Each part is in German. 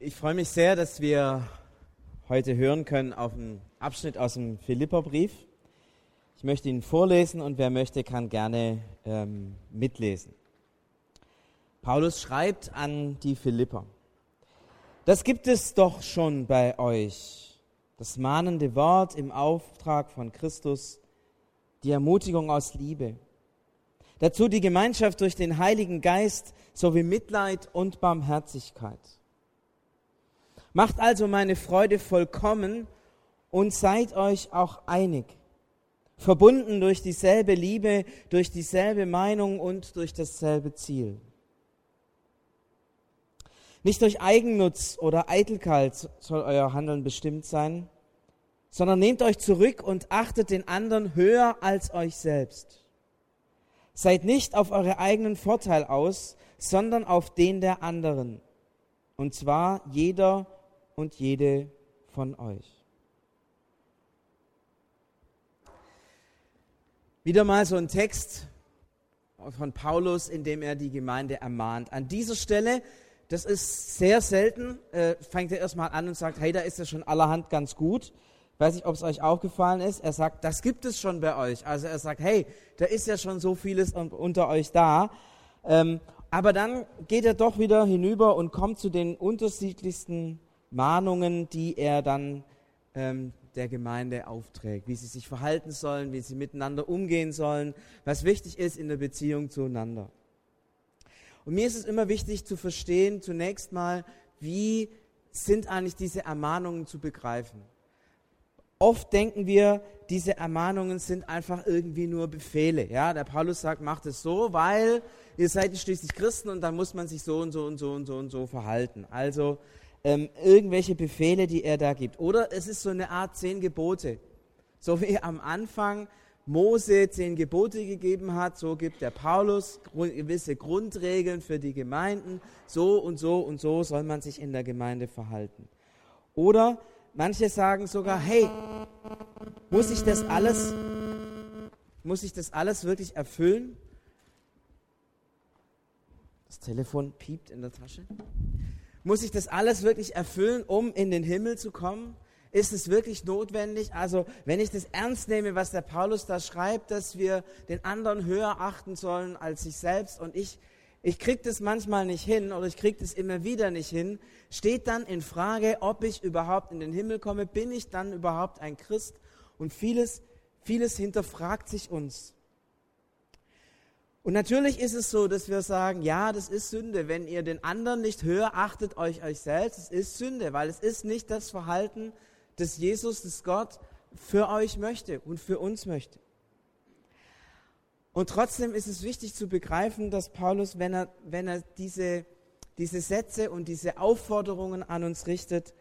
Ich freue mich sehr, dass wir heute hören können auf einen Abschnitt aus dem Philipperbrief. Ich möchte ihn vorlesen und wer möchte, kann gerne ähm, mitlesen. Paulus schreibt an die Philipper. Das gibt es doch schon bei euch. Das mahnende Wort im Auftrag von Christus, die Ermutigung aus Liebe. Dazu die Gemeinschaft durch den Heiligen Geist sowie Mitleid und Barmherzigkeit. Macht also meine Freude vollkommen und seid euch auch einig, verbunden durch dieselbe Liebe, durch dieselbe Meinung und durch dasselbe Ziel. Nicht durch Eigennutz oder Eitelkeit soll euer Handeln bestimmt sein, sondern nehmt euch zurück und achtet den anderen höher als euch selbst. Seid nicht auf eure eigenen Vorteil aus, sondern auf den der anderen. Und zwar jeder und jede von euch. Wieder mal so ein Text von Paulus, in dem er die Gemeinde ermahnt. An dieser Stelle, das ist sehr selten, äh, fängt er erstmal an und sagt, hey, da ist ja schon allerhand ganz gut. Weiß nicht, ob es euch aufgefallen ist. Er sagt, das gibt es schon bei euch. Also er sagt, hey, da ist ja schon so vieles unter euch da. Ähm, aber dann geht er doch wieder hinüber und kommt zu den unterschiedlichsten Mahnungen, die er dann ähm, der Gemeinde aufträgt, wie sie sich verhalten sollen, wie sie miteinander umgehen sollen, was wichtig ist in der Beziehung zueinander. Und mir ist es immer wichtig zu verstehen, zunächst mal, wie sind eigentlich diese Ermahnungen zu begreifen. Oft denken wir, diese Ermahnungen sind einfach irgendwie nur Befehle. Ja, der Paulus sagt, macht es so, weil ihr seid schließlich Christen und dann muss man sich so und so und so und so und so verhalten. Also ähm, irgendwelche Befehle, die er da gibt. Oder es ist so eine Art zehn Gebote. So wie am Anfang Mose zehn Gebote gegeben hat, so gibt der Paulus gewisse Grundregeln für die Gemeinden. So und so und so soll man sich in der Gemeinde verhalten. Oder manche sagen sogar, hey, muss ich das alles, muss ich das alles wirklich erfüllen? Das Telefon piept in der Tasche. Muss ich das alles wirklich erfüllen, um in den Himmel zu kommen? Ist es wirklich notwendig? Also, wenn ich das ernst nehme, was der Paulus da schreibt, dass wir den anderen höher achten sollen als sich selbst und ich, ich kriege das manchmal nicht hin oder ich kriege das immer wieder nicht hin, steht dann in Frage, ob ich überhaupt in den Himmel komme, bin ich dann überhaupt ein Christ? Und vieles, vieles hinterfragt sich uns. Und natürlich ist es so, dass wir sagen, ja, das ist Sünde. Wenn ihr den anderen nicht höher achtet, euch euch selbst, es ist Sünde, weil es ist nicht das Verhalten, das Jesus, das Gott für euch möchte und für uns möchte. Und trotzdem ist es wichtig zu begreifen, dass Paulus, wenn er, wenn er diese, diese Sätze und diese Aufforderungen an uns richtet,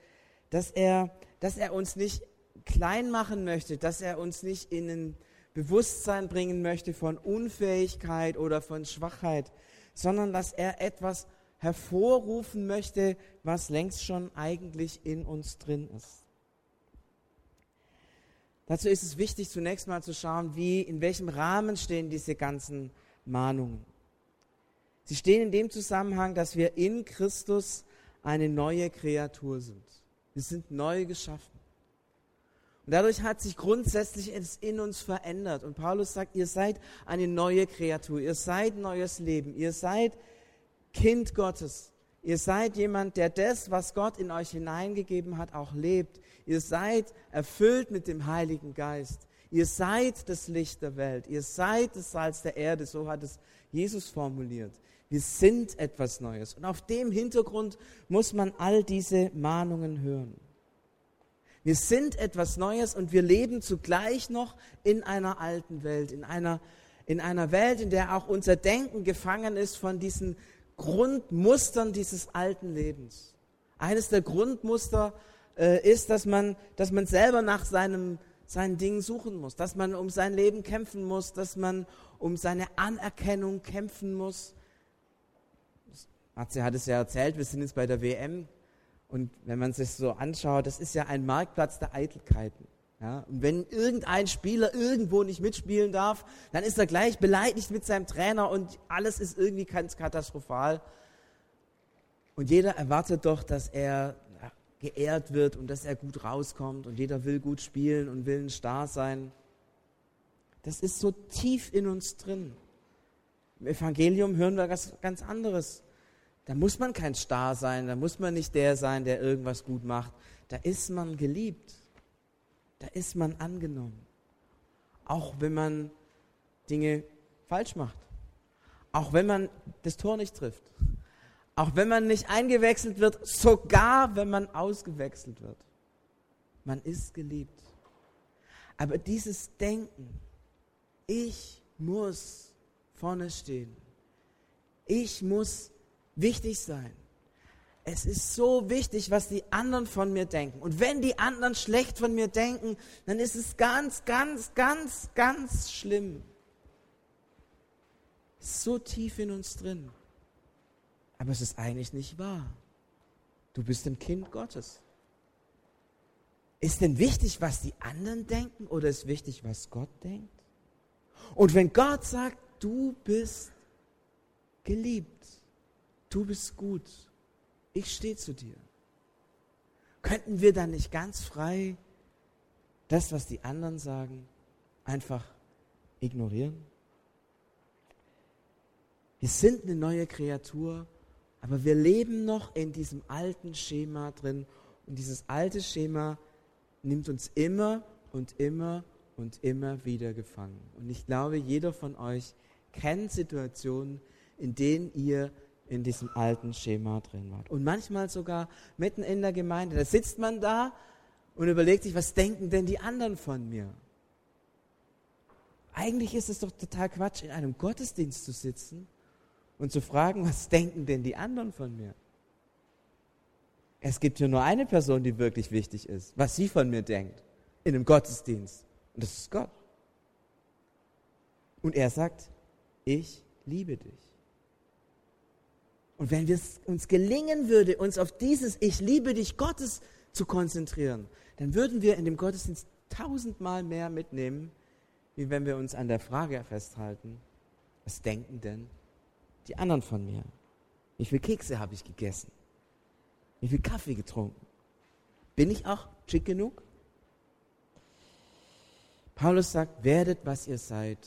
dass er, dass er uns nicht klein machen möchte, dass er uns nicht in einen Bewusstsein bringen möchte von Unfähigkeit oder von Schwachheit, sondern dass er etwas hervorrufen möchte, was längst schon eigentlich in uns drin ist. Dazu ist es wichtig, zunächst mal zu schauen, wie, in welchem Rahmen stehen diese ganzen Mahnungen. Sie stehen in dem Zusammenhang, dass wir in Christus eine neue Kreatur sind. Wir sind neu geschaffen. Und dadurch hat sich grundsätzlich es in uns verändert. Und Paulus sagt, ihr seid eine neue Kreatur, ihr seid neues Leben, ihr seid Kind Gottes. Ihr seid jemand, der das, was Gott in euch hineingegeben hat, auch lebt. Ihr seid erfüllt mit dem Heiligen Geist. Ihr seid das Licht der Welt. Ihr seid das Salz der Erde. So hat es Jesus formuliert. Wir sind etwas Neues. Und auf dem Hintergrund muss man all diese Mahnungen hören. Wir sind etwas Neues und wir leben zugleich noch in einer alten Welt, in einer, in einer Welt, in der auch unser Denken gefangen ist von diesen Grundmustern dieses alten Lebens. Eines der Grundmuster äh, ist, dass man, dass man selber nach seinem, seinen Dingen suchen muss, dass man um sein Leben kämpfen muss, dass man um seine Anerkennung kämpfen muss. Matze hat es ja erzählt, wir sind jetzt bei der WM und wenn man sich so anschaut, das ist ja ein Marktplatz der Eitelkeiten. Ja, und wenn irgendein Spieler irgendwo nicht mitspielen darf, dann ist er gleich beleidigt mit seinem Trainer und alles ist irgendwie ganz katastrophal. Und jeder erwartet doch, dass er geehrt wird und dass er gut rauskommt und jeder will gut spielen und will ein Star sein. Das ist so tief in uns drin. Im Evangelium hören wir was ganz anderes. Da muss man kein Star sein, da muss man nicht der sein, der irgendwas gut macht. Da ist man geliebt. Da ist man angenommen. Auch wenn man Dinge falsch macht. Auch wenn man das Tor nicht trifft. Auch wenn man nicht eingewechselt wird, sogar wenn man ausgewechselt wird. Man ist geliebt. Aber dieses Denken, ich muss vorne stehen. Ich muss wichtig sein. Es ist so wichtig, was die anderen von mir denken. Und wenn die anderen schlecht von mir denken, dann ist es ganz, ganz, ganz, ganz schlimm. So tief in uns drin. Aber es ist eigentlich nicht wahr. Du bist ein Kind Gottes. Ist denn wichtig, was die anderen denken oder ist wichtig, was Gott denkt? Und wenn Gott sagt, du bist geliebt, du bist gut, ich stehe zu dir, könnten wir dann nicht ganz frei das, was die anderen sagen, einfach ignorieren? Wir sind eine neue Kreatur aber wir leben noch in diesem alten Schema drin und dieses alte Schema nimmt uns immer und immer und immer wieder gefangen. Und ich glaube, jeder von euch kennt Situationen, in denen ihr in diesem alten Schema drin wart. Und manchmal sogar mitten in der Gemeinde. Da sitzt man da und überlegt sich, was denken denn die anderen von mir? Eigentlich ist es doch total Quatsch, in einem Gottesdienst zu sitzen und zu fragen, was denken denn die anderen von mir? Es gibt hier nur eine Person, die wirklich wichtig ist, was sie von mir denkt, in einem Gottesdienst. Und das ist Gott. Und er sagt, ich liebe dich. Und wenn es uns gelingen würde, uns auf dieses Ich liebe dich Gottes zu konzentrieren, dann würden wir in dem Gottesdienst tausendmal mehr mitnehmen, wie wenn wir uns an der Frage festhalten, was denken denn die anderen von mir? Wie viele Kekse habe ich gegessen? Wie viel Kaffee getrunken? Bin ich auch schick genug? Paulus sagt, werdet, was ihr seid.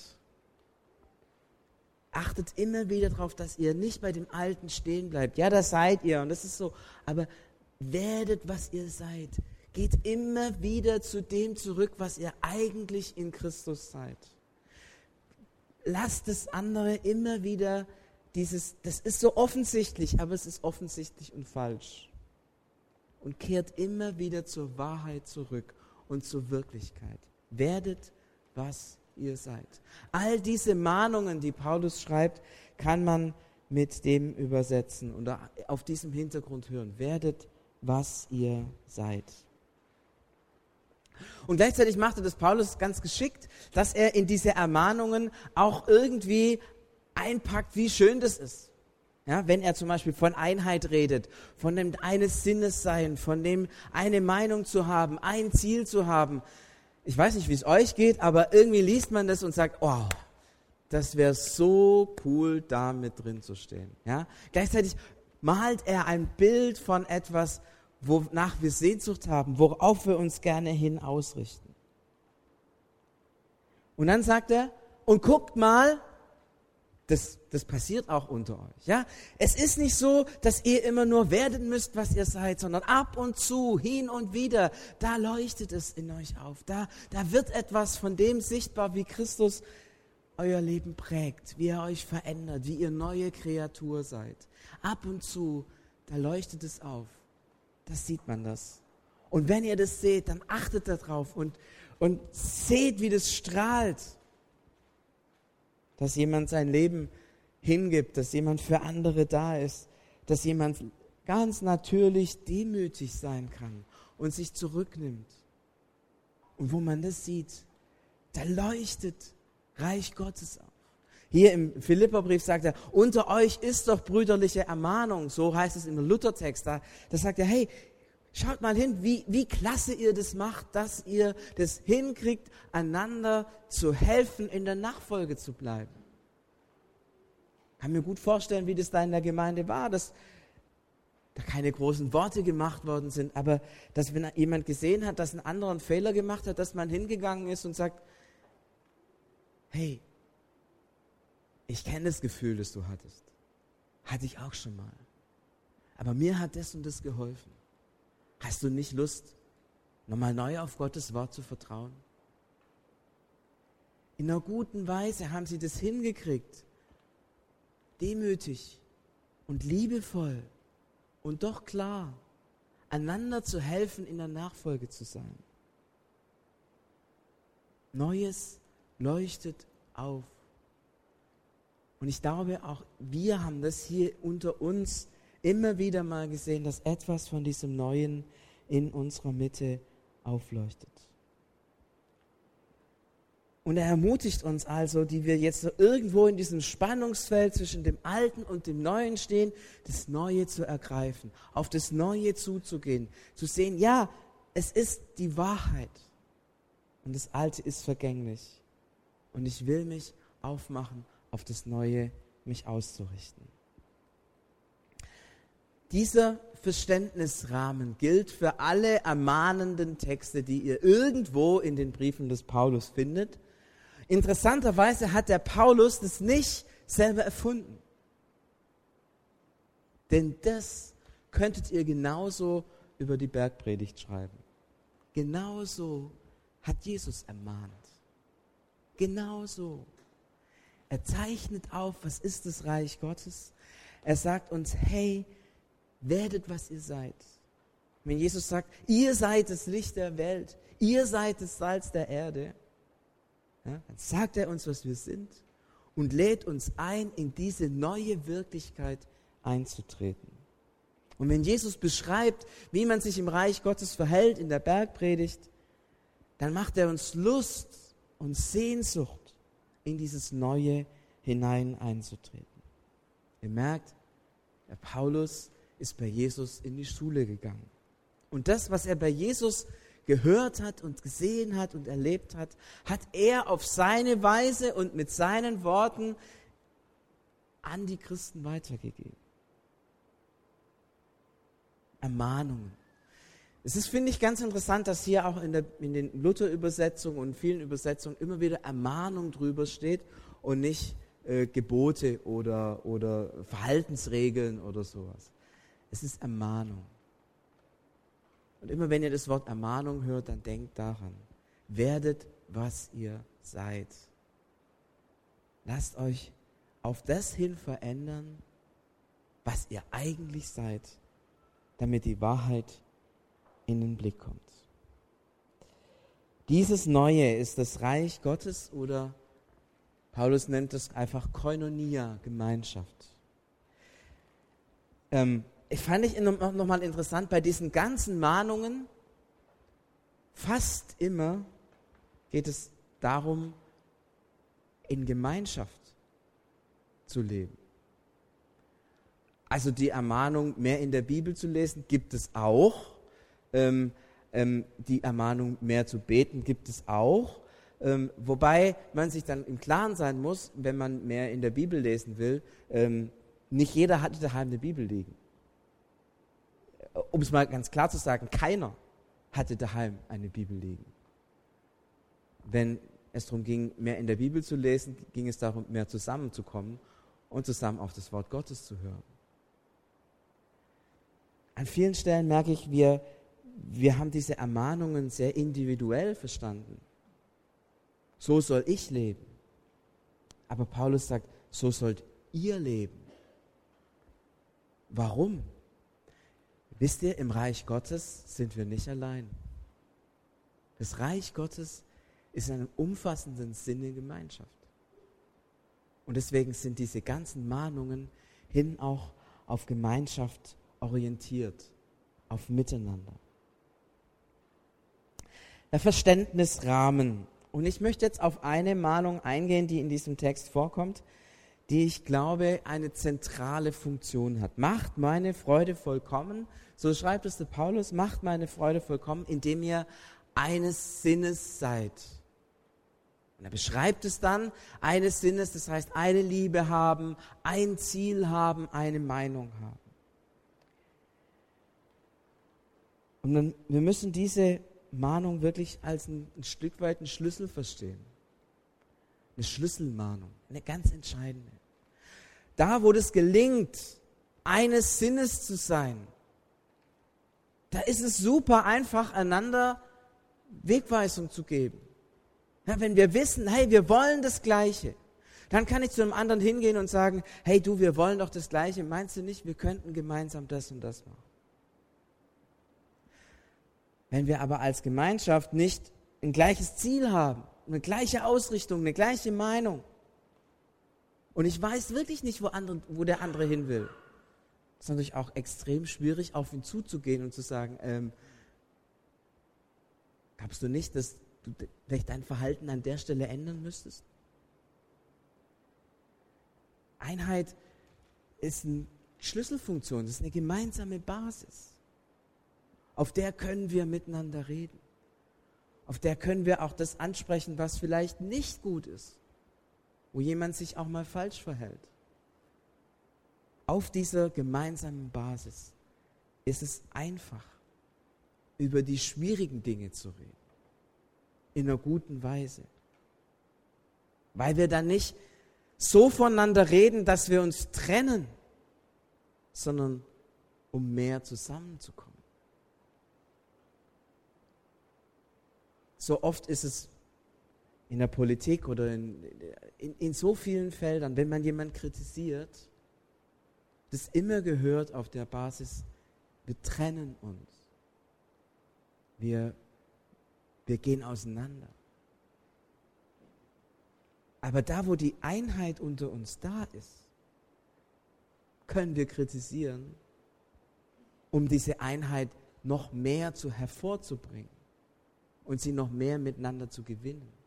Achtet immer wieder darauf, dass ihr nicht bei dem Alten stehen bleibt. Ja, das seid ihr und das ist so. Aber werdet, was ihr seid. Geht immer wieder zu dem zurück, was ihr eigentlich in Christus seid. Lasst das andere immer wieder dieses, das ist so offensichtlich, aber es ist offensichtlich und falsch. Und kehrt immer wieder zur Wahrheit zurück und zur Wirklichkeit. Werdet, was ihr seid. All diese Mahnungen, die Paulus schreibt, kann man mit dem übersetzen und auf diesem Hintergrund hören. Werdet, was ihr seid. Und gleichzeitig machte das Paulus ganz geschickt, dass er in diese Ermahnungen auch irgendwie einpackt, wie schön das ist. Ja, wenn er zum Beispiel von Einheit redet, von dem eines Sinnes sein, von dem eine Meinung zu haben, ein Ziel zu haben. Ich weiß nicht, wie es euch geht, aber irgendwie liest man das und sagt, oh, das wäre so cool, da mit drin zu stehen. Ja? Gleichzeitig malt er ein Bild von etwas, wonach wir Sehnsucht haben, worauf wir uns gerne hin ausrichten. Und dann sagt er, und guckt mal, das, das passiert auch unter euch. Ja? Es ist nicht so, dass ihr immer nur werden müsst, was ihr seid, sondern ab und zu, hin und wieder, da leuchtet es in euch auf. Da, da wird etwas von dem sichtbar, wie Christus euer Leben prägt, wie er euch verändert, wie ihr neue Kreatur seid. Ab und zu, da leuchtet es auf. Das sieht man das. Und wenn ihr das seht, dann achtet darauf und, und seht, wie das strahlt dass jemand sein Leben hingibt, dass jemand für andere da ist, dass jemand ganz natürlich demütig sein kann und sich zurücknimmt. Und wo man das sieht, da leuchtet Reich Gottes auf. Hier im Philipperbrief sagt er, unter euch ist doch brüderliche Ermahnung, so heißt es im Luthertext. Da, da sagt er, hey, Schaut mal hin, wie, wie klasse ihr das macht, dass ihr das hinkriegt, einander zu helfen, in der Nachfolge zu bleiben. Kann mir gut vorstellen, wie das da in der Gemeinde war, dass da keine großen Worte gemacht worden sind, aber dass wenn jemand gesehen hat, dass ein anderer einen Fehler gemacht hat, dass man hingegangen ist und sagt, hey, ich kenne das Gefühl, das du hattest. Hatte ich auch schon mal. Aber mir hat das und das geholfen. Hast du nicht Lust, nochmal neu auf Gottes Wort zu vertrauen? In einer guten Weise haben sie das hingekriegt. Demütig und liebevoll und doch klar, einander zu helfen, in der Nachfolge zu sein. Neues leuchtet auf. Und ich glaube, auch wir haben das hier unter uns immer wieder mal gesehen, dass etwas von diesem Neuen in unserer Mitte aufleuchtet. Und er ermutigt uns also, die wir jetzt so irgendwo in diesem Spannungsfeld zwischen dem Alten und dem Neuen stehen, das Neue zu ergreifen, auf das Neue zuzugehen, zu sehen, ja, es ist die Wahrheit und das Alte ist vergänglich. Und ich will mich aufmachen, auf das Neue mich auszurichten. Dieser Verständnisrahmen gilt für alle ermahnenden Texte, die ihr irgendwo in den Briefen des Paulus findet. Interessanterweise hat der Paulus das nicht selber erfunden. Denn das könntet ihr genauso über die Bergpredigt schreiben. Genauso hat Jesus ermahnt. Genauso. Er zeichnet auf, was ist das Reich Gottes. Er sagt uns, hey, werdet, was ihr seid. Wenn Jesus sagt, ihr seid das Licht der Welt, ihr seid das Salz der Erde, ja, dann sagt er uns, was wir sind und lädt uns ein, in diese neue Wirklichkeit einzutreten. Und wenn Jesus beschreibt, wie man sich im Reich Gottes verhält in der Bergpredigt, dann macht er uns Lust und Sehnsucht, in dieses Neue hinein einzutreten. Ihr merkt, der Paulus ist bei Jesus in die Schule gegangen. Und das, was er bei Jesus gehört hat und gesehen hat und erlebt hat, hat er auf seine Weise und mit seinen Worten an die Christen weitergegeben. Ermahnungen. Es ist, finde ich, ganz interessant, dass hier auch in, der, in den Luther-Übersetzungen und vielen Übersetzungen immer wieder Ermahnung drüber steht und nicht äh, Gebote oder, oder Verhaltensregeln oder sowas. Es ist Ermahnung. Und immer wenn ihr das Wort Ermahnung hört, dann denkt daran, werdet, was ihr seid. Lasst euch auf das hin verändern, was ihr eigentlich seid, damit die Wahrheit in den Blick kommt. Dieses Neue ist das Reich Gottes oder Paulus nennt es einfach Koinonia, Gemeinschaft. Ähm, fand ich noch, noch mal interessant, bei diesen ganzen Mahnungen, fast immer geht es darum, in Gemeinschaft zu leben. Also die Ermahnung, mehr in der Bibel zu lesen, gibt es auch. Ähm, ähm, die Ermahnung, mehr zu beten, gibt es auch. Ähm, wobei man sich dann im Klaren sein muss, wenn man mehr in der Bibel lesen will, ähm, nicht jeder hatte daheim eine Bibel liegen um es mal ganz klar zu sagen, keiner hatte daheim eine Bibel liegen. Wenn es darum ging, mehr in der Bibel zu lesen, ging es darum, mehr zusammenzukommen und zusammen auf das Wort Gottes zu hören. An vielen Stellen merke ich, wir, wir haben diese Ermahnungen sehr individuell verstanden. So soll ich leben. Aber Paulus sagt, so sollt ihr leben. Warum? Wisst ihr, im Reich Gottes sind wir nicht allein. Das Reich Gottes ist in einem umfassenden Sinne Gemeinschaft. Und deswegen sind diese ganzen Mahnungen hin auch auf Gemeinschaft orientiert, auf Miteinander. Der Verständnisrahmen. Und ich möchte jetzt auf eine Mahnung eingehen, die in diesem Text vorkommt die ich glaube eine zentrale Funktion hat. Macht meine Freude vollkommen, so schreibt es der Paulus, macht meine Freude vollkommen, indem ihr eines Sinnes seid. Und er beschreibt es dann, eines Sinnes, das heißt eine Liebe haben, ein Ziel haben, eine Meinung haben. Und dann, wir müssen diese Mahnung wirklich als ein, ein Stück weit einen Schlüssel verstehen. Eine Schlüsselmahnung, eine ganz entscheidende. Da, wo das gelingt, eines Sinnes zu sein, da ist es super einfach, einander Wegweisung zu geben. Ja, wenn wir wissen, hey, wir wollen das Gleiche, dann kann ich zu einem anderen hingehen und sagen, hey du, wir wollen doch das Gleiche. Meinst du nicht, wir könnten gemeinsam das und das machen? Wenn wir aber als Gemeinschaft nicht ein gleiches Ziel haben, eine gleiche Ausrichtung, eine gleiche Meinung, und ich weiß wirklich nicht, wo, andere, wo der andere hin will, ist natürlich auch extrem schwierig, auf ihn zuzugehen und zu sagen, ähm, glaubst du nicht, dass du vielleicht dein Verhalten an der Stelle ändern müsstest? Einheit ist eine Schlüsselfunktion, das ist eine gemeinsame Basis. Auf der können wir miteinander reden. Auf der können wir auch das ansprechen, was vielleicht nicht gut ist, wo jemand sich auch mal falsch verhält. Auf dieser gemeinsamen Basis ist es einfach, über die schwierigen Dinge zu reden. In einer guten Weise. Weil wir dann nicht so voneinander reden, dass wir uns trennen, sondern um mehr zusammenzukommen. So oft ist es in der Politik oder in, in, in so vielen Feldern, wenn man jemanden kritisiert, das immer gehört auf der Basis, wir trennen uns. Wir, wir gehen auseinander. Aber da, wo die Einheit unter uns da ist, können wir kritisieren, um diese Einheit noch mehr zu hervorzubringen und sie noch mehr miteinander zu gewinnen.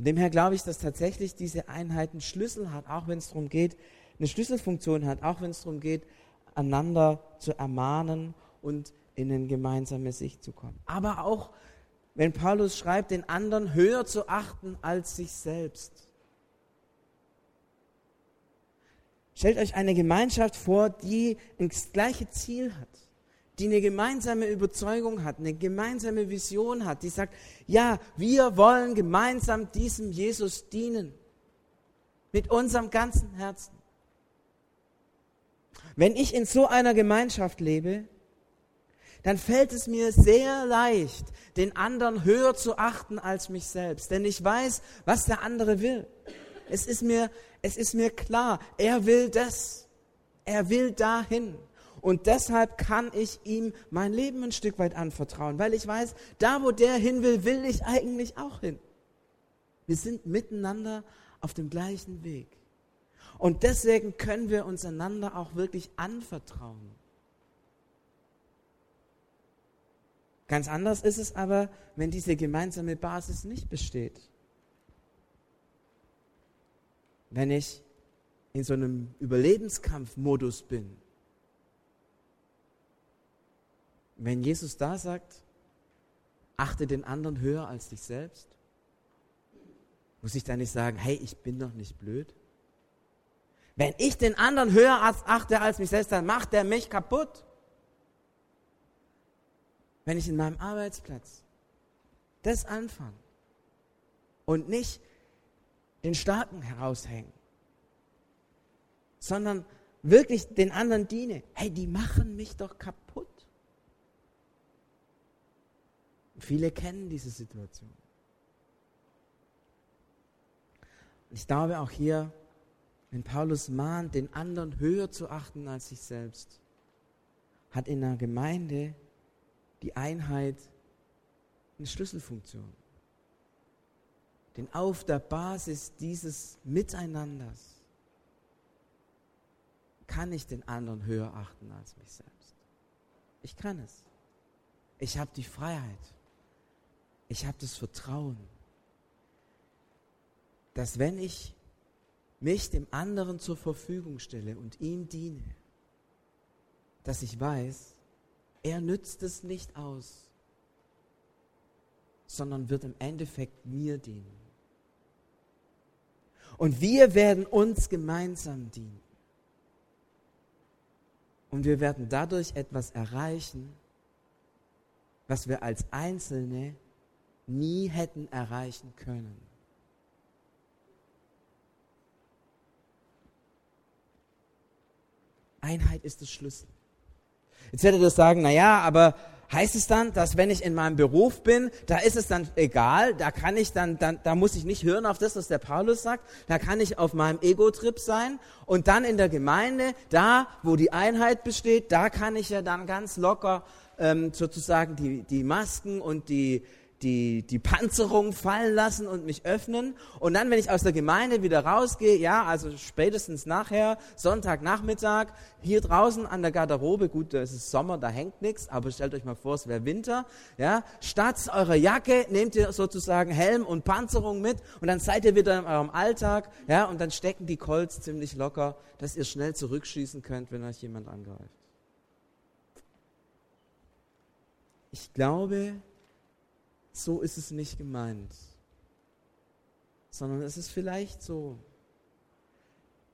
Von dem her glaube ich, dass tatsächlich diese Einheit einen Schlüssel hat, auch wenn es darum geht, eine Schlüsselfunktion hat, auch wenn es darum geht, einander zu ermahnen und in eine gemeinsame Sicht zu kommen. Aber auch, wenn Paulus schreibt, den anderen höher zu achten als sich selbst. Stellt euch eine Gemeinschaft vor, die das gleiche Ziel hat die eine gemeinsame Überzeugung hat, eine gemeinsame Vision hat, die sagt, ja, wir wollen gemeinsam diesem Jesus dienen. Mit unserem ganzen Herzen. Wenn ich in so einer Gemeinschaft lebe, dann fällt es mir sehr leicht, den anderen höher zu achten als mich selbst. Denn ich weiß, was der andere will. Es ist mir, es ist mir klar, er will das. Er will dahin. Und deshalb kann ich ihm mein Leben ein Stück weit anvertrauen, weil ich weiß, da wo der hin will, will ich eigentlich auch hin. Wir sind miteinander auf dem gleichen Weg. Und deswegen können wir uns einander auch wirklich anvertrauen. Ganz anders ist es aber, wenn diese gemeinsame Basis nicht besteht. Wenn ich in so einem Überlebenskampfmodus bin, Wenn Jesus da sagt, achte den anderen höher als dich selbst, muss ich dann nicht sagen, hey, ich bin doch nicht blöd? Wenn ich den anderen höher achte als mich selbst, dann macht der mich kaputt. Wenn ich in meinem Arbeitsplatz das anfange und nicht den Starken heraushängen, sondern wirklich den anderen diene, hey, die machen mich doch kaputt. Viele kennen diese Situation. Und ich glaube auch hier, wenn Paulus mahnt, den anderen höher zu achten als sich selbst, hat in der Gemeinde die Einheit eine Schlüsselfunktion. Denn auf der Basis dieses Miteinanders kann ich den anderen höher achten als mich selbst. Ich kann es. Ich habe die Freiheit ich habe das Vertrauen, dass wenn ich mich dem anderen zur Verfügung stelle und ihm diene, dass ich weiß, er nützt es nicht aus, sondern wird im Endeffekt mir dienen. Und wir werden uns gemeinsam dienen. Und wir werden dadurch etwas erreichen, was wir als Einzelne nie hätten erreichen können. Einheit ist der Schlüssel. Jetzt werdet ihr sagen, na ja, aber heißt es dann, dass wenn ich in meinem Beruf bin, da ist es dann egal, da kann ich dann, dann da muss ich nicht hören auf das, was der Paulus sagt, da kann ich auf meinem Ego-Trip sein und dann in der Gemeinde, da wo die Einheit besteht, da kann ich ja dann ganz locker ähm, sozusagen die, die Masken und die, die, die Panzerung fallen lassen und mich öffnen. Und dann, wenn ich aus der Gemeinde wieder rausgehe, ja, also spätestens nachher, Sonntagnachmittag, hier draußen an der Garderobe, gut, es ist Sommer, da hängt nichts, aber stellt euch mal vor, es wäre Winter, ja, statt eurer Jacke nehmt ihr sozusagen Helm und Panzerung mit und dann seid ihr wieder in eurem Alltag, ja, und dann stecken die Colts ziemlich locker, dass ihr schnell zurückschießen könnt, wenn euch jemand angreift. Ich glaube, so ist es nicht gemeint, sondern es ist vielleicht so,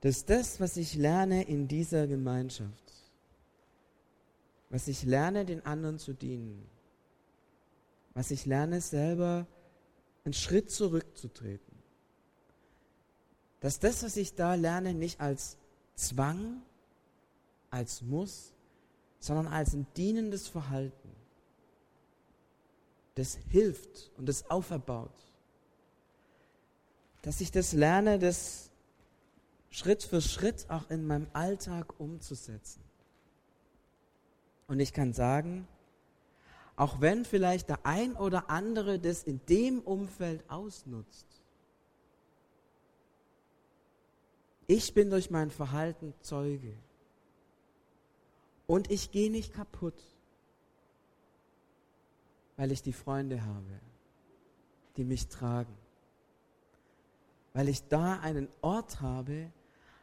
dass das, was ich lerne in dieser Gemeinschaft, was ich lerne, den anderen zu dienen, was ich lerne, selber einen Schritt zurückzutreten, dass das, was ich da lerne, nicht als Zwang, als Muss, sondern als ein dienendes Verhalten das hilft und das auferbaut. Dass ich das lerne, das Schritt für Schritt auch in meinem Alltag umzusetzen. Und ich kann sagen, auch wenn vielleicht der ein oder andere das in dem Umfeld ausnutzt, ich bin durch mein Verhalten Zeuge. Und ich gehe nicht kaputt weil ich die Freunde habe, die mich tragen. Weil ich da einen Ort habe,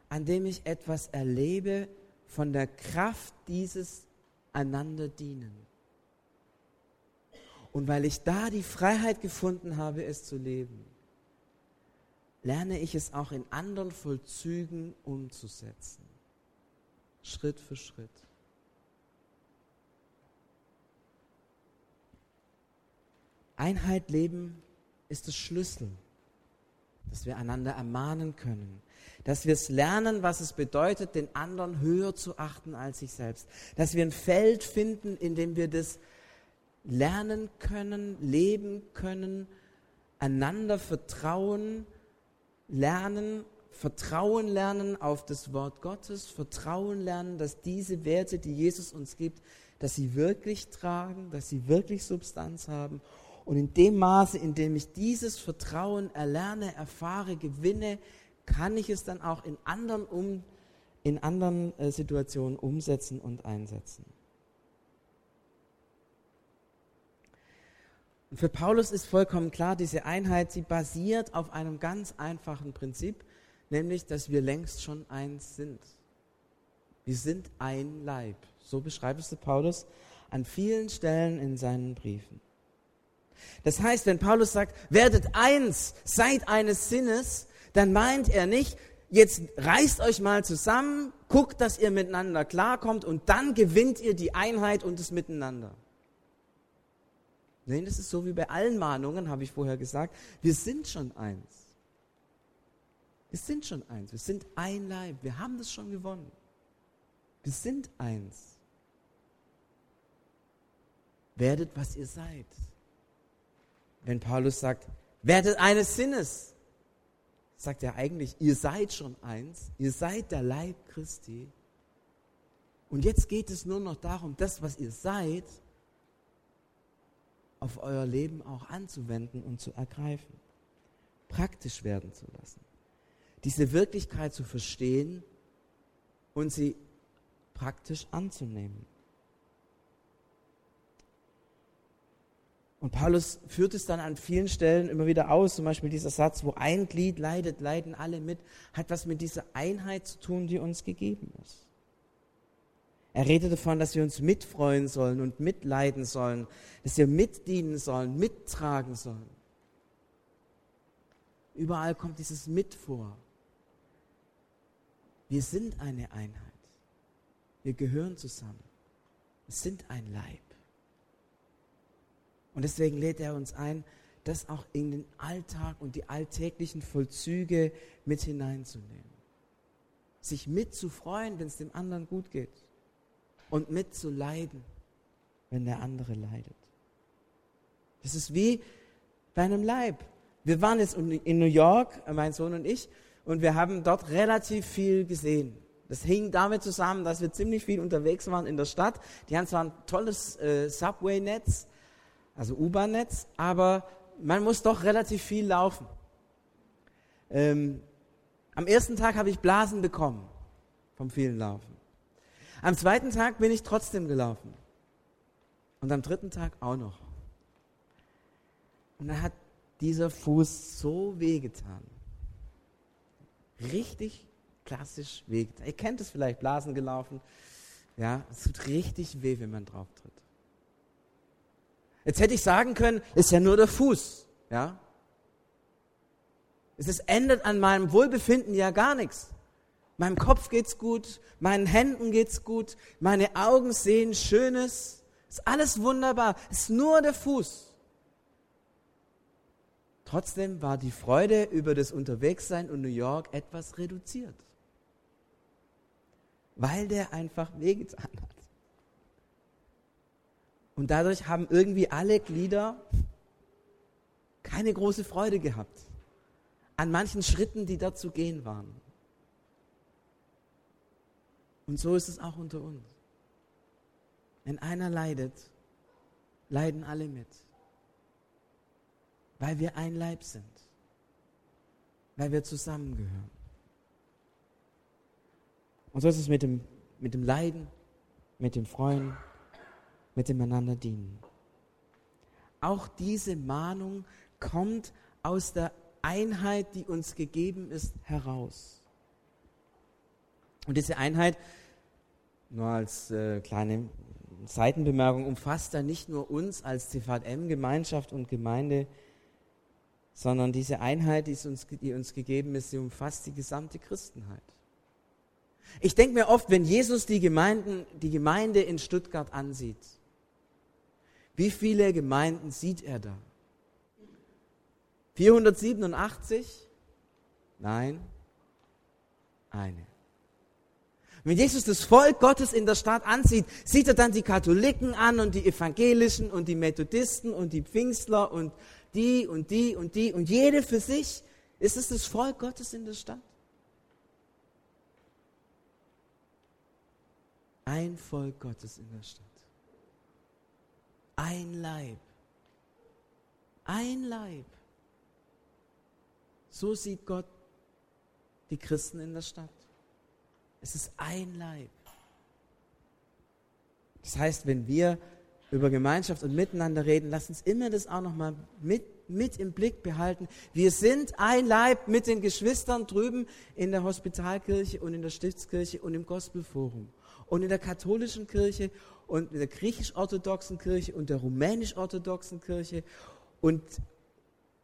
an dem ich etwas erlebe von der Kraft dieses einander dienen. Und weil ich da die Freiheit gefunden habe, es zu leben, lerne ich es auch in anderen Vollzügen umzusetzen. Schritt für Schritt. Einheit leben ist der Schlüssel, dass wir einander ermahnen können, dass wir es lernen, was es bedeutet, den anderen höher zu achten als sich selbst, dass wir ein Feld finden, in dem wir das lernen können, leben können, einander vertrauen, lernen, Vertrauen lernen auf das Wort Gottes, Vertrauen lernen, dass diese Werte, die Jesus uns gibt, dass sie wirklich tragen, dass sie wirklich Substanz haben und in dem Maße, in dem ich dieses Vertrauen erlerne, erfahre, gewinne, kann ich es dann auch in anderen, um, in anderen äh, Situationen umsetzen und einsetzen. Und für Paulus ist vollkommen klar, diese Einheit, sie basiert auf einem ganz einfachen Prinzip, nämlich, dass wir längst schon eins sind. Wir sind ein Leib. So beschreibt es Paulus an vielen Stellen in seinen Briefen. Das heißt, wenn Paulus sagt, werdet eins, seid eines Sinnes, dann meint er nicht, jetzt reißt euch mal zusammen, guckt, dass ihr miteinander klarkommt und dann gewinnt ihr die Einheit und das Miteinander. Nein, das ist so wie bei allen Mahnungen, habe ich vorher gesagt. Wir sind schon eins. Wir sind schon eins. Wir sind ein Leib. Wir haben das schon gewonnen. Wir sind eins. Werdet, was ihr seid wenn Paulus sagt, werdet eines Sinnes, sagt er eigentlich, ihr seid schon eins, ihr seid der Leib Christi. Und jetzt geht es nur noch darum, das, was ihr seid, auf euer Leben auch anzuwenden und zu ergreifen, praktisch werden zu lassen. Diese Wirklichkeit zu verstehen und sie praktisch anzunehmen. Und Paulus führt es dann an vielen Stellen immer wieder aus, zum Beispiel dieser Satz, wo ein Glied leidet, leiden alle mit, hat was mit dieser Einheit zu tun, die uns gegeben ist. Er redet davon, dass wir uns mitfreuen sollen und mitleiden sollen, dass wir mitdienen sollen, mittragen sollen. Überall kommt dieses Mit vor. Wir sind eine Einheit. Wir gehören zusammen. Wir sind ein Leib. Und deswegen lädt er uns ein, das auch in den Alltag und die alltäglichen Vollzüge mit hineinzunehmen. Sich mitzufreuen, wenn es dem anderen gut geht. Und mitzuleiden, wenn der andere leidet. Das ist wie bei einem Leib. Wir waren jetzt in New York, mein Sohn und ich, und wir haben dort relativ viel gesehen. Das hing damit zusammen, dass wir ziemlich viel unterwegs waren in der Stadt. Die haben zwar ein tolles äh, Subway-Netz, also U-Bahn-Netz, aber man muss doch relativ viel laufen. Ähm, am ersten Tag habe ich Blasen bekommen vom vielen Laufen. Am zweiten Tag bin ich trotzdem gelaufen. Und am dritten Tag auch noch. Und dann hat dieser Fuß so wehgetan. Richtig klassisch wehgetan. Ihr kennt es vielleicht, Blasen gelaufen. Ja, es tut richtig weh, wenn man drauf tritt. Jetzt hätte ich sagen können, ist ja nur der Fuß. Ja? Es ändert an meinem Wohlbefinden ja gar nichts. Meinem Kopf geht's gut, meinen Händen geht's gut, meine Augen sehen Schönes. Ist alles wunderbar. Ist nur der Fuß. Trotzdem war die Freude über das Unterwegssein in New York etwas reduziert. Weil der einfach wehgetan hat. Und dadurch haben irgendwie alle Glieder keine große Freude gehabt an manchen Schritten, die da zu gehen waren. Und so ist es auch unter uns. Wenn einer leidet, leiden alle mit. Weil wir ein Leib sind. Weil wir zusammengehören. Und so ist es mit dem, mit dem Leiden, mit dem Freuen, mit dem einander dienen. Auch diese Mahnung kommt aus der Einheit, die uns gegeben ist, heraus. Und diese Einheit, nur als äh, kleine Seitenbemerkung, umfasst dann nicht nur uns als CVM, Gemeinschaft und Gemeinde, sondern diese Einheit, die uns, die uns gegeben ist, sie umfasst die gesamte Christenheit. Ich denke mir oft, wenn Jesus die, Gemeinden, die Gemeinde in Stuttgart ansieht, wie viele Gemeinden sieht er da? 487? Nein, eine. Wenn Jesus das Volk Gottes in der Stadt ansieht, sieht er dann die Katholiken an und die Evangelischen und die Methodisten und die Pfingstler und die und die und die und jede für sich. Ist es das Volk Gottes in der Stadt? Ein Volk Gottes in der Stadt. Ein Leib. Ein Leib. So sieht Gott die Christen in der Stadt. Es ist ein Leib. Das heißt, wenn wir über Gemeinschaft und Miteinander reden, lasst uns immer das auch nochmal mit, mit im Blick behalten. Wir sind ein Leib mit den Geschwistern drüben in der Hospitalkirche und in der Stiftskirche und im Gospelforum und in der katholischen Kirche und in der griechisch-orthodoxen Kirche und der rumänisch-orthodoxen Kirche und,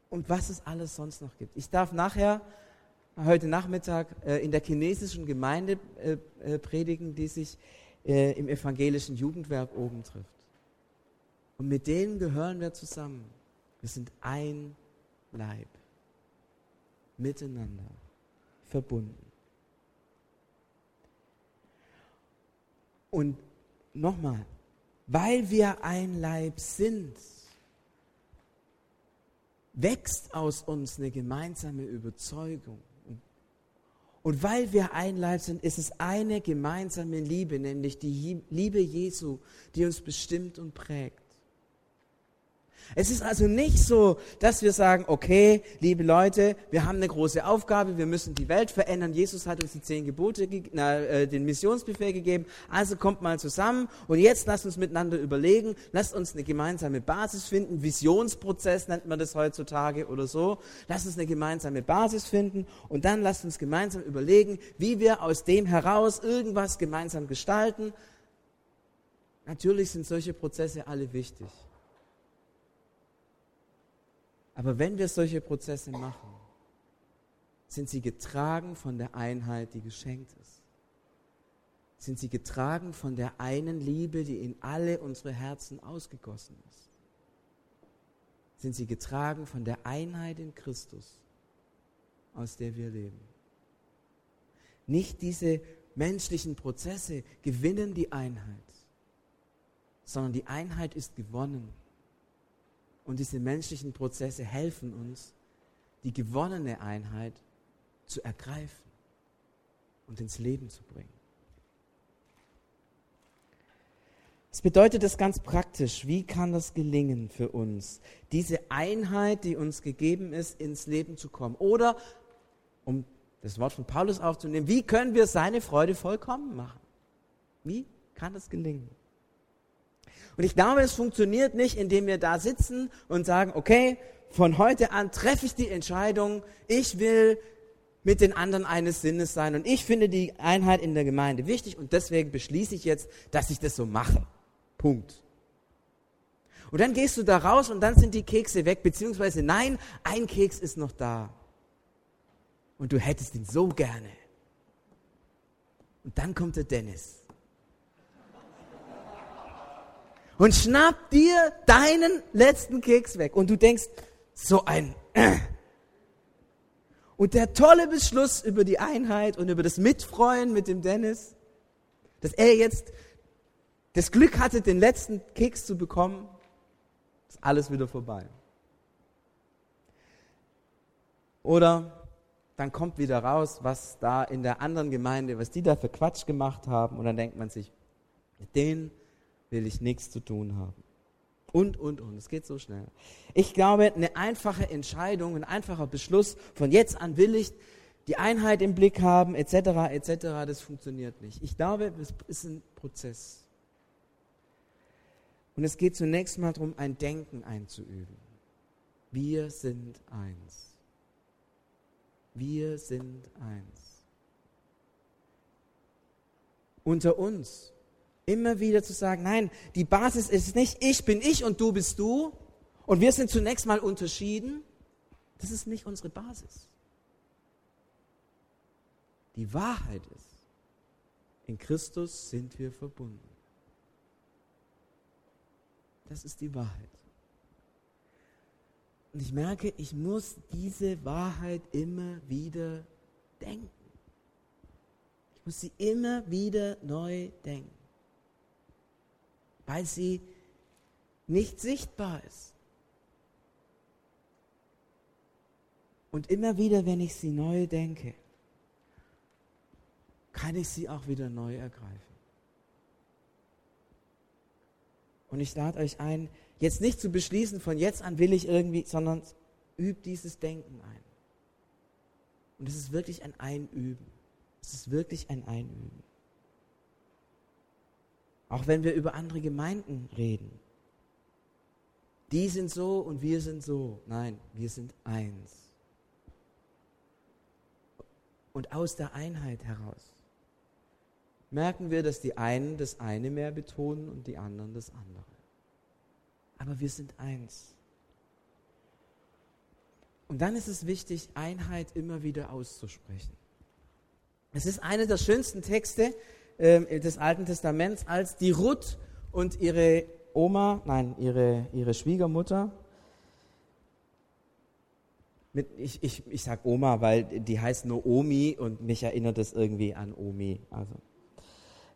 und was es alles sonst noch gibt. Ich darf nachher, heute Nachmittag, äh, in der chinesischen Gemeinde äh, äh, predigen, die sich im evangelischen Jugendwerk oben trifft. Und mit denen gehören wir zusammen. Wir sind ein Leib. Miteinander. Verbunden. Und nochmal, weil wir ein Leib sind, wächst aus uns eine gemeinsame Überzeugung. Und weil wir ein Leib sind, ist es eine gemeinsame Liebe, nämlich die Liebe Jesu, die uns bestimmt und prägt. Es ist also nicht so, dass wir sagen, okay, liebe Leute, wir haben eine große Aufgabe, wir müssen die Welt verändern. Jesus hat uns die zehn Gebote, na, äh, den Missionsbefehl gegeben. Also kommt mal zusammen und jetzt lasst uns miteinander überlegen, lasst uns eine gemeinsame Basis finden. Visionsprozess nennt man das heutzutage oder so. Lasst uns eine gemeinsame Basis finden und dann lasst uns gemeinsam überlegen, wie wir aus dem heraus irgendwas gemeinsam gestalten. Natürlich sind solche Prozesse alle wichtig. Aber wenn wir solche Prozesse machen, sind sie getragen von der Einheit, die geschenkt ist. sind sie getragen von der einen Liebe, die in alle unsere Herzen ausgegossen ist. Sind sie getragen von der Einheit in Christus, aus der wir leben. Nicht diese menschlichen Prozesse gewinnen die Einheit, sondern die Einheit ist gewonnen. Und diese menschlichen Prozesse helfen uns, die gewonnene Einheit zu ergreifen und ins Leben zu bringen. Was bedeutet das ganz praktisch? Wie kann das gelingen für uns, diese Einheit, die uns gegeben ist, ins Leben zu kommen? Oder, um das Wort von Paulus aufzunehmen, wie können wir seine Freude vollkommen machen? Wie kann das gelingen? Und ich glaube, es funktioniert nicht, indem wir da sitzen und sagen, okay, von heute an treffe ich die Entscheidung, ich will mit den anderen eines Sinnes sein und ich finde die Einheit in der Gemeinde wichtig und deswegen beschließe ich jetzt, dass ich das so mache. Punkt. Und dann gehst du da raus und dann sind die Kekse weg, beziehungsweise nein, ein Keks ist noch da. Und du hättest ihn so gerne. Und dann kommt der Dennis. Und schnappt dir deinen letzten Keks weg. Und du denkst, so ein. Und der tolle Beschluss über die Einheit und über das Mitfreuen mit dem Dennis, dass er jetzt das Glück hatte, den letzten Keks zu bekommen, ist alles wieder vorbei. Oder dann kommt wieder raus, was da in der anderen Gemeinde, was die da für Quatsch gemacht haben. Und dann denkt man sich, mit denen will ich nichts zu tun haben. Und, und, und. Es geht so schnell. Ich glaube, eine einfache Entscheidung, ein einfacher Beschluss, von jetzt an will ich die Einheit im Blick haben, etc., etc., das funktioniert nicht. Ich glaube, es ist ein Prozess. Und es geht zunächst mal darum, ein Denken einzuüben. Wir sind eins. Wir sind eins. Unter uns immer wieder zu sagen, nein, die Basis ist nicht ich bin ich und du bist du und wir sind zunächst mal unterschieden. Das ist nicht unsere Basis. Die Wahrheit ist, in Christus sind wir verbunden. Das ist die Wahrheit. Und ich merke, ich muss diese Wahrheit immer wieder denken. Ich muss sie immer wieder neu denken, weil sie nicht sichtbar ist. Und immer wieder, wenn ich sie neu denke, kann ich sie auch wieder neu ergreifen. Und ich lade euch ein, jetzt nicht zu beschließen, von jetzt an will ich irgendwie, sondern übt dieses Denken ein. Und es ist wirklich ein Einüben. Es ist wirklich ein Einüben. Auch wenn wir über andere Gemeinden reden. Die sind so und wir sind so. Nein, wir sind eins. Und aus der Einheit heraus merken wir, dass die einen das eine mehr betonen und die anderen das andere. Aber wir sind eins. Und dann ist es wichtig, Einheit immer wieder auszusprechen. Es ist einer der schönsten Texte äh, des Alten Testaments, als die Ruth und ihre Oma, nein, ihre, ihre Schwiegermutter, mit, ich, ich, ich sage Oma, weil die heißt nur Omi und mich erinnert das irgendwie an Omi. Also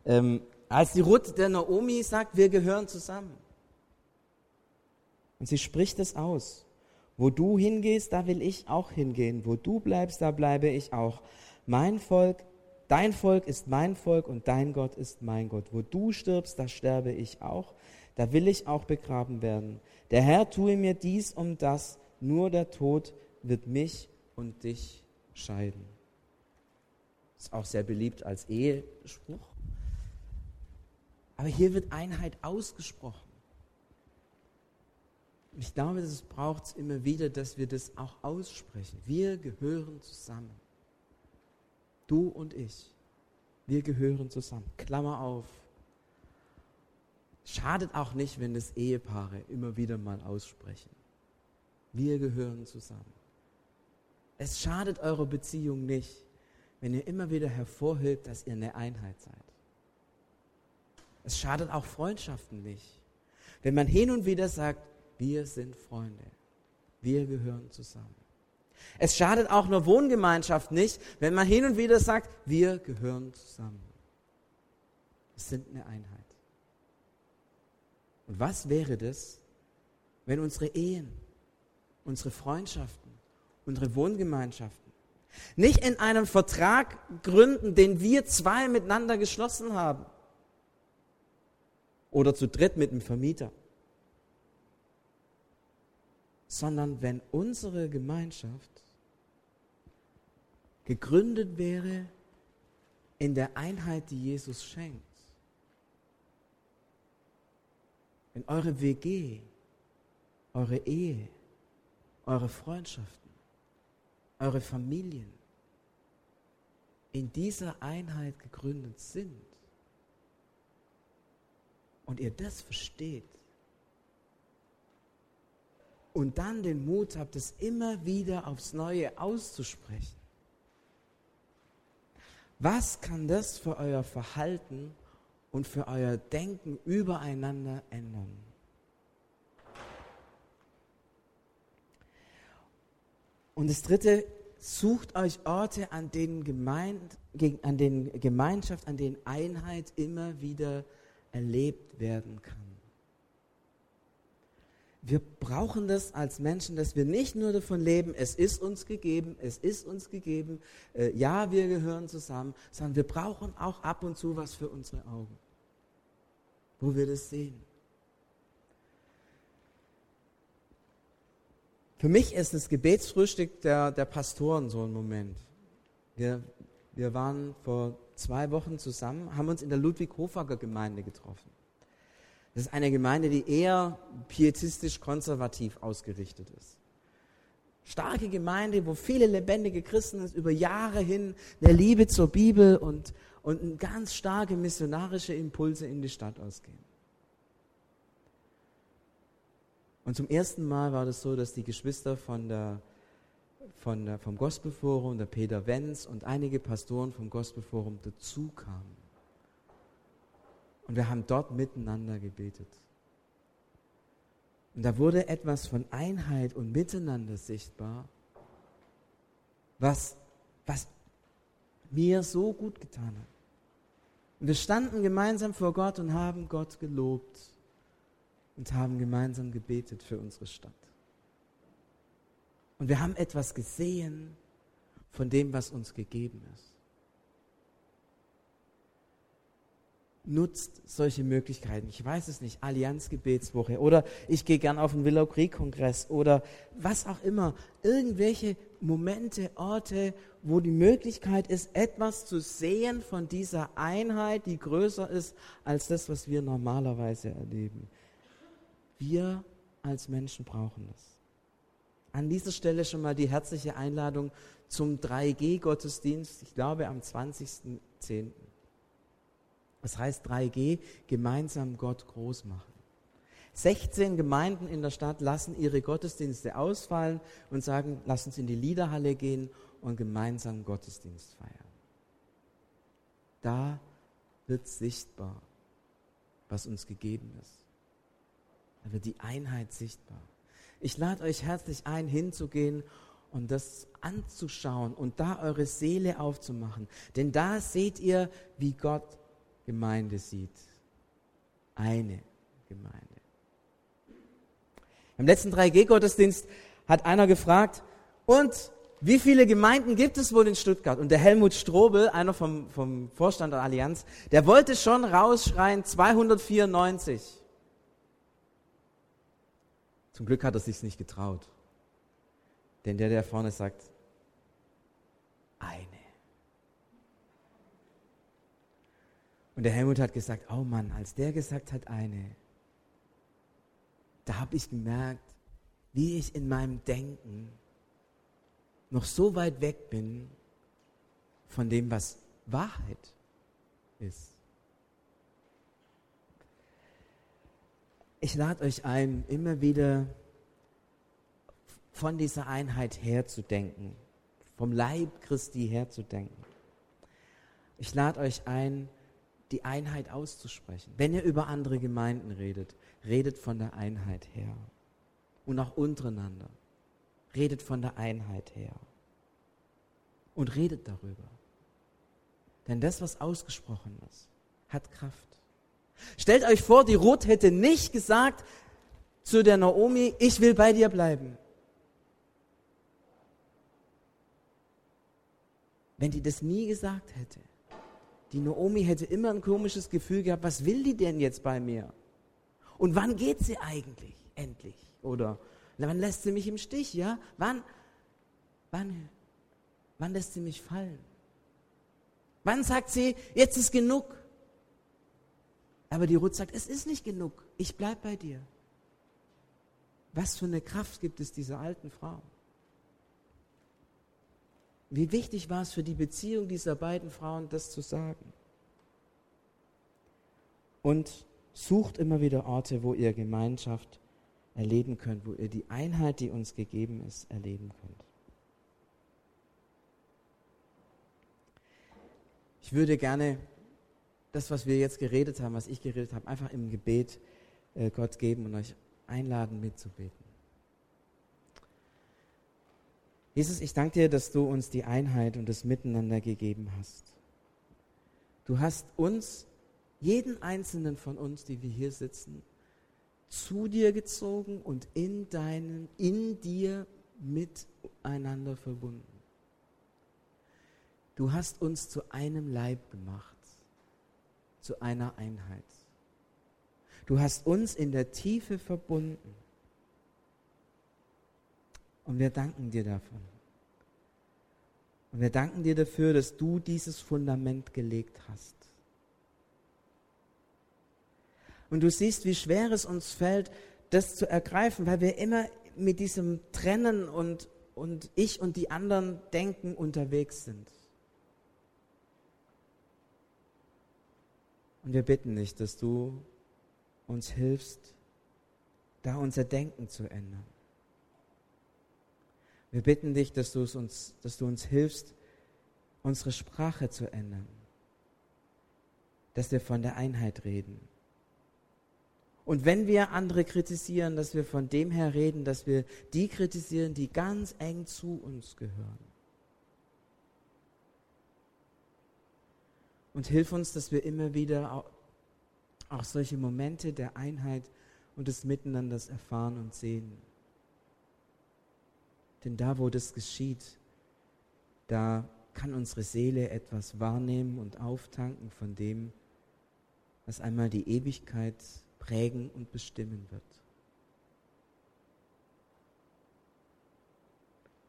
ähm, als die Ruth der Naomi sagt, wir gehören zusammen. Und sie spricht es aus. Wo du hingehst, da will ich auch hingehen. Wo du bleibst, da bleibe ich auch. Mein Volk, dein Volk ist mein Volk und dein Gott ist mein Gott. Wo du stirbst, da sterbe ich auch. Da will ich auch begraben werden. Der Herr tue mir dies und das. Nur der Tod wird mich und dich scheiden. Ist auch sehr beliebt als Ehespruch. Aber hier wird Einheit ausgesprochen. Ich glaube, es braucht immer wieder, dass wir das auch aussprechen. Wir gehören zusammen. Du und ich. Wir gehören zusammen. Klammer auf. Schadet auch nicht, wenn das Ehepaare immer wieder mal aussprechen. Wir gehören zusammen. Es schadet eurer Beziehung nicht, wenn ihr immer wieder hervorhebt, dass ihr eine Einheit seid. Es schadet auch Freundschaften nicht. Wenn man hin und wieder sagt, wir sind Freunde, wir gehören zusammen. Es schadet auch einer Wohngemeinschaft nicht, wenn man hin und wieder sagt, wir gehören zusammen. Wir sind eine Einheit. Und was wäre das, wenn unsere Ehen, unsere Freundschaften, unsere Wohngemeinschaften nicht in einem Vertrag gründen, den wir zwei miteinander geschlossen haben oder zu dritt mit dem Vermieter, sondern wenn unsere Gemeinschaft gegründet wäre in der Einheit, die Jesus schenkt. Wenn eure WG, eure Ehe, eure Freundschaften, eure Familien in dieser Einheit gegründet sind und ihr das versteht und dann den Mut habt, es immer wieder aufs Neue auszusprechen, was kann das für euer Verhalten und für euer Denken übereinander ändern? Und das dritte, sucht euch Orte, an denen, Gemeinde, an denen Gemeinschaft, an denen Einheit immer wieder erlebt werden kann. Wir brauchen das als Menschen, dass wir nicht nur davon leben, es ist uns gegeben, es ist uns gegeben, äh, ja, wir gehören zusammen, sondern wir brauchen auch ab und zu was für unsere Augen, wo wir das sehen. Für mich ist das Gebetsfrühstück der, der Pastoren so ein Moment. Wir, wir waren vor zwei Wochen zusammen, haben uns in der Ludwig-Hofager Gemeinde getroffen. Das ist eine Gemeinde, die eher pietistisch-konservativ ausgerichtet ist. Starke Gemeinde, wo viele lebendige Christen über Jahre hin eine Liebe zur Bibel und, und ganz starke missionarische Impulse in die Stadt ausgehen. Und zum ersten Mal war das so, dass die Geschwister von der, von der, vom Gospelforum, der Peter Wenz und einige Pastoren vom Gospelforum dazu kamen. Und wir haben dort miteinander gebetet. Und da wurde etwas von Einheit und Miteinander sichtbar, was, was mir so gut getan hat. Und wir standen gemeinsam vor Gott und haben Gott gelobt und haben gemeinsam gebetet für unsere Stadt. Und wir haben etwas gesehen von dem, was uns gegeben ist. Nutzt solche Möglichkeiten. Ich weiß es nicht, Allianzgebetswoche oder ich gehe gern auf den Willow Creek Kongress oder was auch immer. Irgendwelche Momente, Orte, wo die Möglichkeit ist, etwas zu sehen von dieser Einheit, die größer ist als das, was wir normalerweise erleben. Wir als Menschen brauchen das. An dieser Stelle schon mal die herzliche Einladung zum 3G-Gottesdienst, ich glaube am 20.10. Das heißt 3G, gemeinsam Gott groß machen. 16 Gemeinden in der Stadt lassen ihre Gottesdienste ausfallen und sagen, lass uns in die Liederhalle gehen und gemeinsam Gottesdienst feiern. Da wird sichtbar, was uns gegeben ist. Da wird die Einheit sichtbar. Ich lade euch herzlich ein, hinzugehen und das anzuschauen und da eure Seele aufzumachen. Denn da seht ihr, wie Gott Gemeinde sieht. Eine Gemeinde. Im letzten 3G-Gottesdienst hat einer gefragt, und wie viele Gemeinden gibt es wohl in Stuttgart? Und der Helmut Strobel, einer vom, vom Vorstand der Allianz, der wollte schon rausschreien 294. Zum Glück hat er sich nicht getraut. Denn der, der vorne sagt, eine. Und der Helmut hat gesagt, oh Mann, als der gesagt hat, eine, da habe ich gemerkt, wie ich in meinem Denken noch so weit weg bin von dem, was Wahrheit ist. Ich lade euch ein, immer wieder von dieser Einheit herzudenken, vom Leib Christi herzudenken. Ich lade euch ein, die Einheit auszusprechen. Wenn ihr über andere Gemeinden redet, redet von der Einheit her. Und auch untereinander. Redet von der Einheit her. Und redet darüber. Denn das, was ausgesprochen ist, hat Kraft. Stellt euch vor, die Ruth hätte nicht gesagt zu der Naomi, ich will bei dir bleiben. Wenn die das nie gesagt hätte, die Naomi hätte immer ein komisches Gefühl gehabt, was will die denn jetzt bei mir? Und wann geht sie eigentlich endlich? Oder wann lässt sie mich im Stich? Ja, wann, wann, wann lässt sie mich fallen? Wann sagt sie, jetzt ist genug? Aber die Ruth sagt, es ist nicht genug, ich bleib bei dir. Was für eine Kraft gibt es dieser alten Frau? Wie wichtig war es für die Beziehung dieser beiden Frauen, das zu sagen? Und sucht immer wieder Orte, wo ihr Gemeinschaft erleben könnt, wo ihr die Einheit, die uns gegeben ist, erleben könnt. Ich würde gerne das, was wir jetzt geredet haben, was ich geredet habe, einfach im Gebet äh, Gott geben und euch einladen, mitzubeten. Jesus, ich danke dir, dass du uns die Einheit und das Miteinander gegeben hast. Du hast uns, jeden einzelnen von uns, die wir hier sitzen, zu dir gezogen und in deinen, in dir miteinander verbunden. Du hast uns zu einem Leib gemacht zu einer Einheit. Du hast uns in der Tiefe verbunden. Und wir danken dir davon. Und wir danken dir dafür, dass du dieses Fundament gelegt hast. Und du siehst, wie schwer es uns fällt, das zu ergreifen, weil wir immer mit diesem Trennen und, und ich und die anderen Denken unterwegs sind. Und wir bitten dich, dass du uns hilfst, da unser Denken zu ändern. Wir bitten dich, dass du, uns, dass du uns hilfst, unsere Sprache zu ändern, dass wir von der Einheit reden. Und wenn wir andere kritisieren, dass wir von dem her reden, dass wir die kritisieren, die ganz eng zu uns gehören. Und hilf uns, dass wir immer wieder auch solche Momente der Einheit und des Miteinanders erfahren und sehen. Denn da, wo das geschieht, da kann unsere Seele etwas wahrnehmen und auftanken von dem, was einmal die Ewigkeit prägen und bestimmen wird.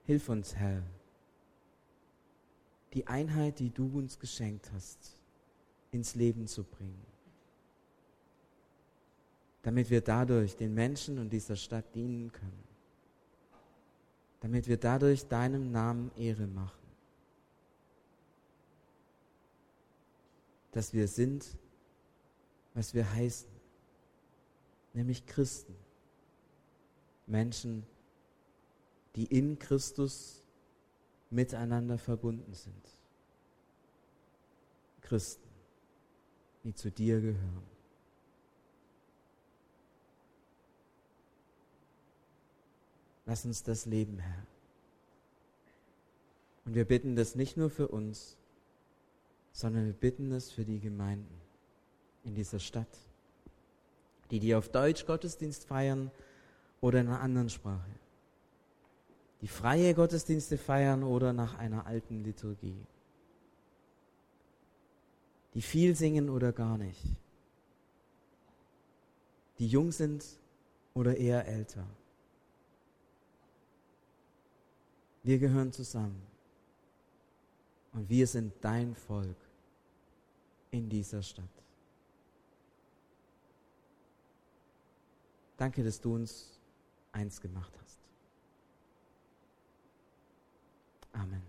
Hilf uns, Herr, die Einheit, die du uns geschenkt hast, ins Leben zu bringen. Damit wir dadurch den Menschen und dieser Stadt dienen können. Damit wir dadurch deinem Namen Ehre machen. Dass wir sind, was wir heißen, nämlich Christen. Menschen, die in Christus miteinander verbunden sind. Christen, die zu dir gehören. Lass uns das leben, Herr. Und wir bitten das nicht nur für uns, sondern wir bitten das für die Gemeinden in dieser Stadt, die die auf Deutsch Gottesdienst feiern oder in einer anderen Sprache die freie Gottesdienste feiern oder nach einer alten Liturgie. Die viel singen oder gar nicht. Die jung sind oder eher älter. Wir gehören zusammen. Und wir sind dein Volk in dieser Stadt. Danke, dass du uns eins gemacht hast. Amen.